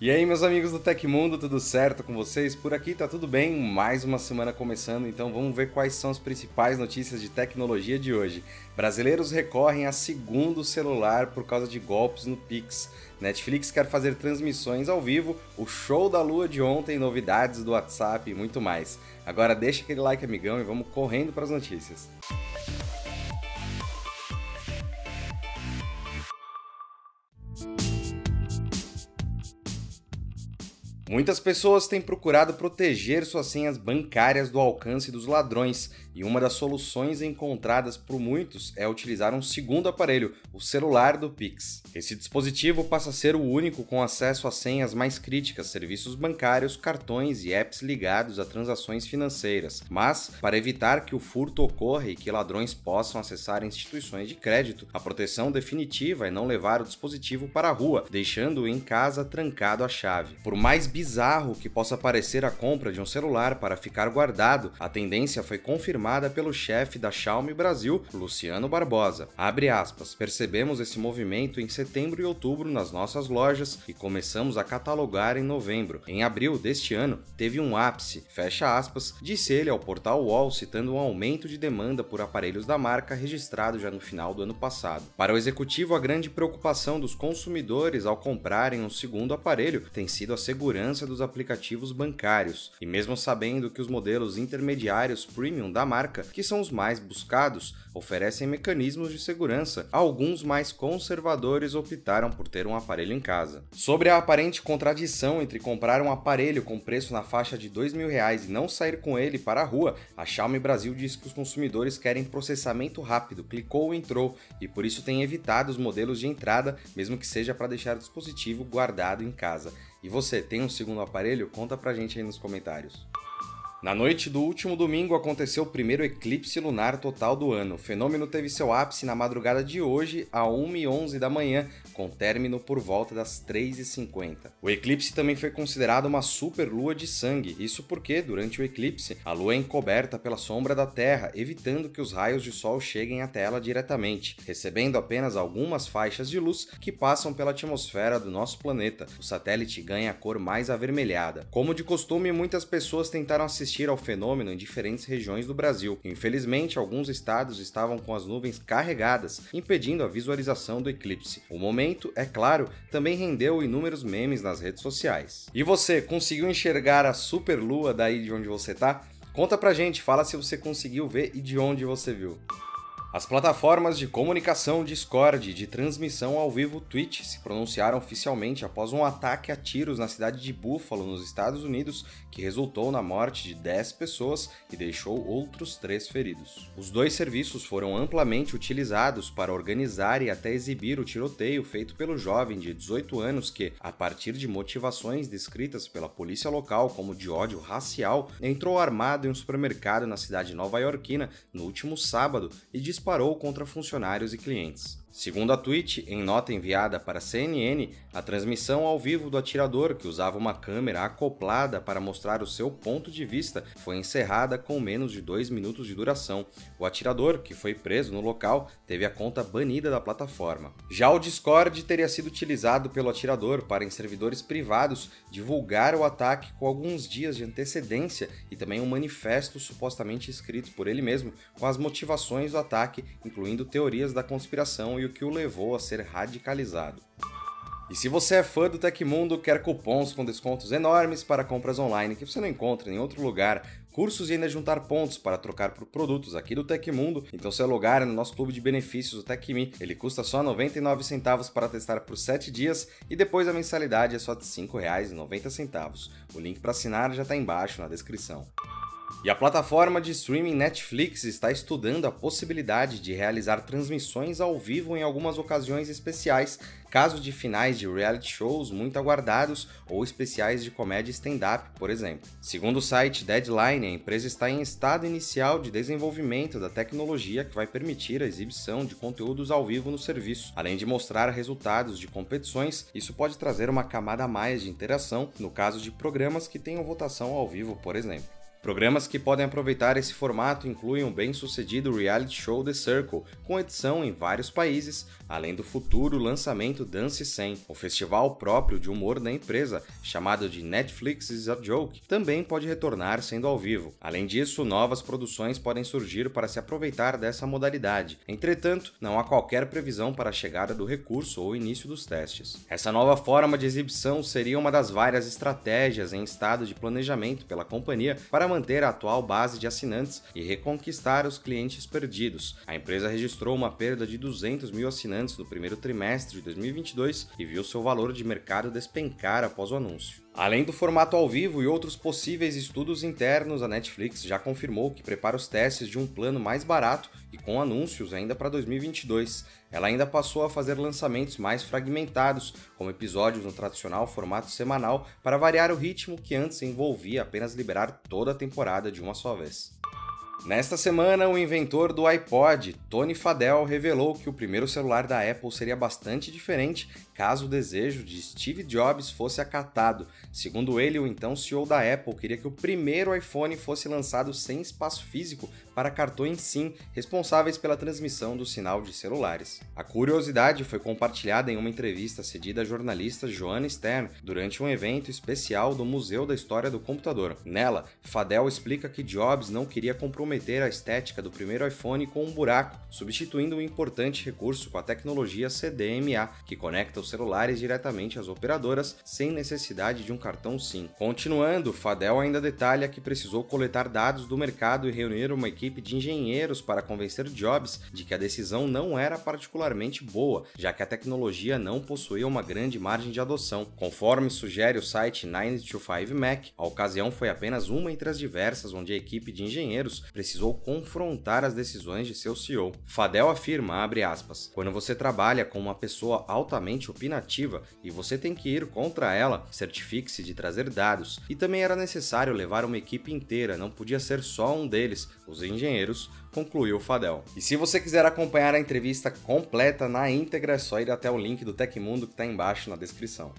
E aí, meus amigos do Tecmundo, tudo certo com vocês? Por aqui tá tudo bem, mais uma semana começando, então vamos ver quais são as principais notícias de tecnologia de hoje. Brasileiros recorrem a segundo celular por causa de golpes no Pix. Netflix quer fazer transmissões ao vivo, o show da lua de ontem, novidades do WhatsApp e muito mais. Agora deixa aquele like, amigão, e vamos correndo para as notícias. Muitas pessoas têm procurado proteger suas senhas bancárias do alcance dos ladrões, e uma das soluções encontradas por muitos é utilizar um segundo aparelho, o celular do Pix. Esse dispositivo passa a ser o único com acesso a senhas mais críticas, serviços bancários, cartões e apps ligados a transações financeiras. Mas, para evitar que o furto ocorra e que ladrões possam acessar instituições de crédito, a proteção definitiva é não levar o dispositivo para a rua, deixando-o em casa trancado à chave. Por mais bizarro que possa parecer a compra de um celular para ficar guardado, a tendência foi confirmada pelo chefe da Xiaomi Brasil, Luciano Barbosa. Abre aspas, percebemos esse movimento em setembro e outubro nas nossas lojas e começamos a catalogar em novembro. Em abril deste ano, teve um ápice, fecha aspas, disse ele ao portal UOL citando um aumento de demanda por aparelhos da marca registrado já no final do ano passado. Para o executivo, a grande preocupação dos consumidores ao comprarem um segundo aparelho tem sido a segurança dos aplicativos bancários, e mesmo sabendo que os modelos intermediários premium da marca, que são os mais buscados, oferecem mecanismos de segurança, alguns mais conservadores optaram por ter um aparelho em casa. Sobre a aparente contradição entre comprar um aparelho com preço na faixa de dois mil reais e não sair com ele para a rua, a Xiaomi Brasil diz que os consumidores querem processamento rápido, clicou ou entrou, e por isso tem evitado os modelos de entrada, mesmo que seja para deixar o dispositivo guardado em casa. E você tem um segundo aparelho? Conta pra gente aí nos comentários. Na noite do último domingo aconteceu o primeiro eclipse lunar total do ano. O fenômeno teve seu ápice na madrugada de hoje, a 1h11 da manhã, com término por volta das 3h50. O eclipse também foi considerado uma superlua de sangue, isso porque, durante o eclipse, a lua é encoberta pela sombra da Terra, evitando que os raios de sol cheguem até ela diretamente, recebendo apenas algumas faixas de luz que passam pela atmosfera do nosso planeta. O satélite ganha a cor mais avermelhada. Como de costume, muitas pessoas tentaram assistir ao fenômeno em diferentes regiões do Brasil. Infelizmente, alguns estados estavam com as nuvens carregadas, impedindo a visualização do eclipse. O momento, é claro, também rendeu inúmeros memes nas redes sociais. E você, conseguiu enxergar a superlua daí de onde você tá? Conta pra gente, fala se você conseguiu ver e de onde você viu. As plataformas de comunicação Discord e de transmissão ao vivo Twitch se pronunciaram oficialmente após um ataque a tiros na cidade de Buffalo, nos Estados Unidos, que resultou na morte de 10 pessoas e deixou outros 3 feridos. Os dois serviços foram amplamente utilizados para organizar e até exibir o tiroteio feito pelo jovem de 18 anos que, a partir de motivações descritas pela polícia local como de ódio racial, entrou armado em um supermercado na cidade nova-iorquina no último sábado e disparou contra funcionários e clientes. Segundo a Twitch, em nota enviada para a CNN, a transmissão ao vivo do atirador, que usava uma câmera acoplada para mostrar o seu ponto de vista, foi encerrada com menos de dois minutos de duração. O atirador, que foi preso no local, teve a conta banida da plataforma. Já o Discord teria sido utilizado pelo atirador para, em servidores privados, divulgar o ataque com alguns dias de antecedência e também um manifesto supostamente escrito por ele mesmo com as motivações do ataque, incluindo teorias da conspiração e o que o levou a ser radicalizado. E se você é fã do Tecmundo, quer cupons com descontos enormes para compras online que você não encontra em outro lugar, cursos e ainda juntar pontos para trocar por produtos aqui do Tecmundo, então seu lugar é no nosso clube de benefícios, o TecMe. Ele custa só 99 centavos para testar por 7 dias e depois a mensalidade é só de R$ 5,90. O link para assinar já está embaixo na descrição. E a plataforma de streaming Netflix está estudando a possibilidade de realizar transmissões ao vivo em algumas ocasiões especiais, caso de finais de reality shows muito aguardados ou especiais de comédia stand-up, por exemplo. Segundo o site Deadline, a empresa está em estado inicial de desenvolvimento da tecnologia que vai permitir a exibição de conteúdos ao vivo no serviço. Além de mostrar resultados de competições, isso pode trazer uma camada a mais de interação no caso de programas que tenham votação ao vivo, por exemplo. Programas que podem aproveitar esse formato incluem o bem-sucedido reality show The Circle, com edição em vários países, além do futuro lançamento Dance 100, o festival próprio de humor da empresa, chamado de Netflix is a Joke, também pode retornar sendo ao vivo. Além disso, novas produções podem surgir para se aproveitar dessa modalidade. Entretanto, não há qualquer previsão para a chegada do recurso ou início dos testes. Essa nova forma de exibição seria uma das várias estratégias em estado de planejamento pela companhia para manter a atual base de assinantes e reconquistar os clientes perdidos. A empresa registrou uma perda de 200 mil assinantes no primeiro trimestre de 2022 e viu seu valor de mercado despencar após o anúncio. Além do formato ao vivo e outros possíveis estudos internos, a Netflix já confirmou que prepara os testes de um plano mais barato e com anúncios ainda para 2022. Ela ainda passou a fazer lançamentos mais fragmentados, como episódios no tradicional formato semanal, para variar o ritmo que antes envolvia apenas liberar toda a temporada de uma só vez. Nesta semana, o inventor do iPod, Tony Fadell, revelou que o primeiro celular da Apple seria bastante diferente caso o desejo de Steve Jobs fosse acatado. Segundo ele, o então CEO da Apple queria que o primeiro iPhone fosse lançado sem espaço físico para cartões SIM, responsáveis pela transmissão do sinal de celulares. A curiosidade foi compartilhada em uma entrevista cedida à jornalista Joanna Stern durante um evento especial do Museu da História do Computador. Nela, Fadell explica que Jobs não queria comprometer a estética do primeiro iPhone com um buraco, substituindo um importante recurso com a tecnologia CDMA, que conecta os celulares diretamente às operadoras sem necessidade de um cartão SIM. Continuando, Fadel ainda detalha que precisou coletar dados do mercado e reunir uma equipe de engenheiros para convencer Jobs de que a decisão não era particularmente boa, já que a tecnologia não possuía uma grande margem de adoção. Conforme sugere o site 925Mac, a ocasião foi apenas uma entre as diversas onde a equipe de engenheiros precisou confrontar as decisões de seu CEO. Fadel afirma, aspas, quando você trabalha com uma pessoa altamente opinativa e você tem que ir contra ela, certifique-se de trazer dados. E também era necessário levar uma equipe inteira, não podia ser só um deles, os engenheiros, concluiu Fadel. E se você quiser acompanhar a entrevista completa na íntegra, é só ir até o link do Tecmundo que está embaixo na descrição.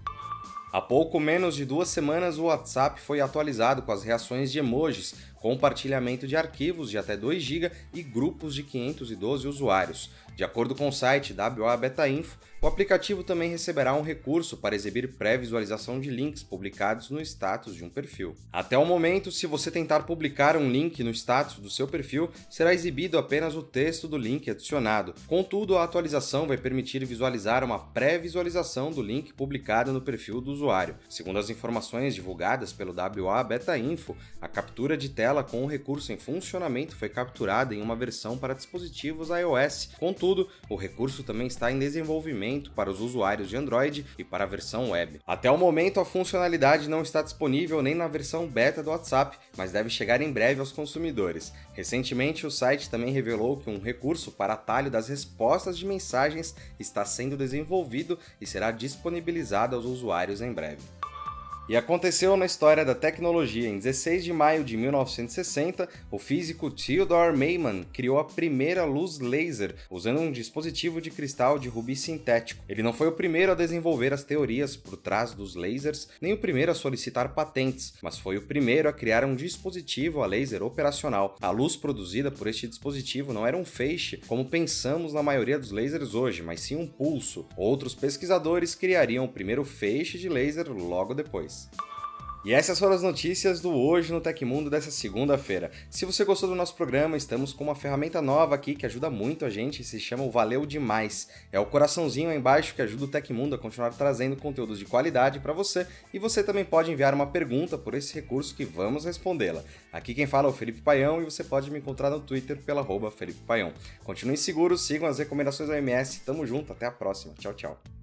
Há pouco menos de duas semanas, o WhatsApp foi atualizado com as reações de emojis, compartilhamento de arquivos de até 2 GB e grupos de 512 usuários. De acordo com o site WA Beta Info, o aplicativo também receberá um recurso para exibir pré-visualização de links publicados no status de um perfil. Até o momento, se você tentar publicar um link no status do seu perfil, será exibido apenas o texto do link adicionado. Contudo, a atualização vai permitir visualizar uma pré-visualização do link publicado no perfil do usuário. Segundo as informações divulgadas pelo WA Beta Info, a captura de tela com o recurso em funcionamento foi capturada em uma versão para dispositivos iOS. Contudo, o recurso também está em desenvolvimento para os usuários de Android e para a versão web. Até o momento, a funcionalidade não está disponível nem na versão beta do WhatsApp, mas deve chegar em breve aos consumidores. Recentemente, o site também revelou que um recurso para atalho das respostas de mensagens está sendo desenvolvido e será disponibilizado aos usuários em breve. E aconteceu na história da tecnologia. Em 16 de maio de 1960, o físico Theodore Maiman criou a primeira luz laser usando um dispositivo de cristal de rubi sintético. Ele não foi o primeiro a desenvolver as teorias por trás dos lasers, nem o primeiro a solicitar patentes, mas foi o primeiro a criar um dispositivo a laser operacional. A luz produzida por este dispositivo não era um feixe, como pensamos na maioria dos lasers hoje, mas sim um pulso. Outros pesquisadores criariam o primeiro feixe de laser logo depois. E essas foram as notícias do Hoje no Tecmundo dessa segunda-feira. Se você gostou do nosso programa, estamos com uma ferramenta nova aqui que ajuda muito a gente, se chama o Valeu Demais. É o coraçãozinho aí embaixo que ajuda o Tecmundo a continuar trazendo conteúdos de qualidade para você e você também pode enviar uma pergunta por esse recurso que vamos respondê-la. Aqui quem fala é o Felipe Paião e você pode me encontrar no Twitter pela arroba Felipe Paião. Continuem seguros, sigam as recomendações da OMS, tamo junto, até a próxima. Tchau, tchau.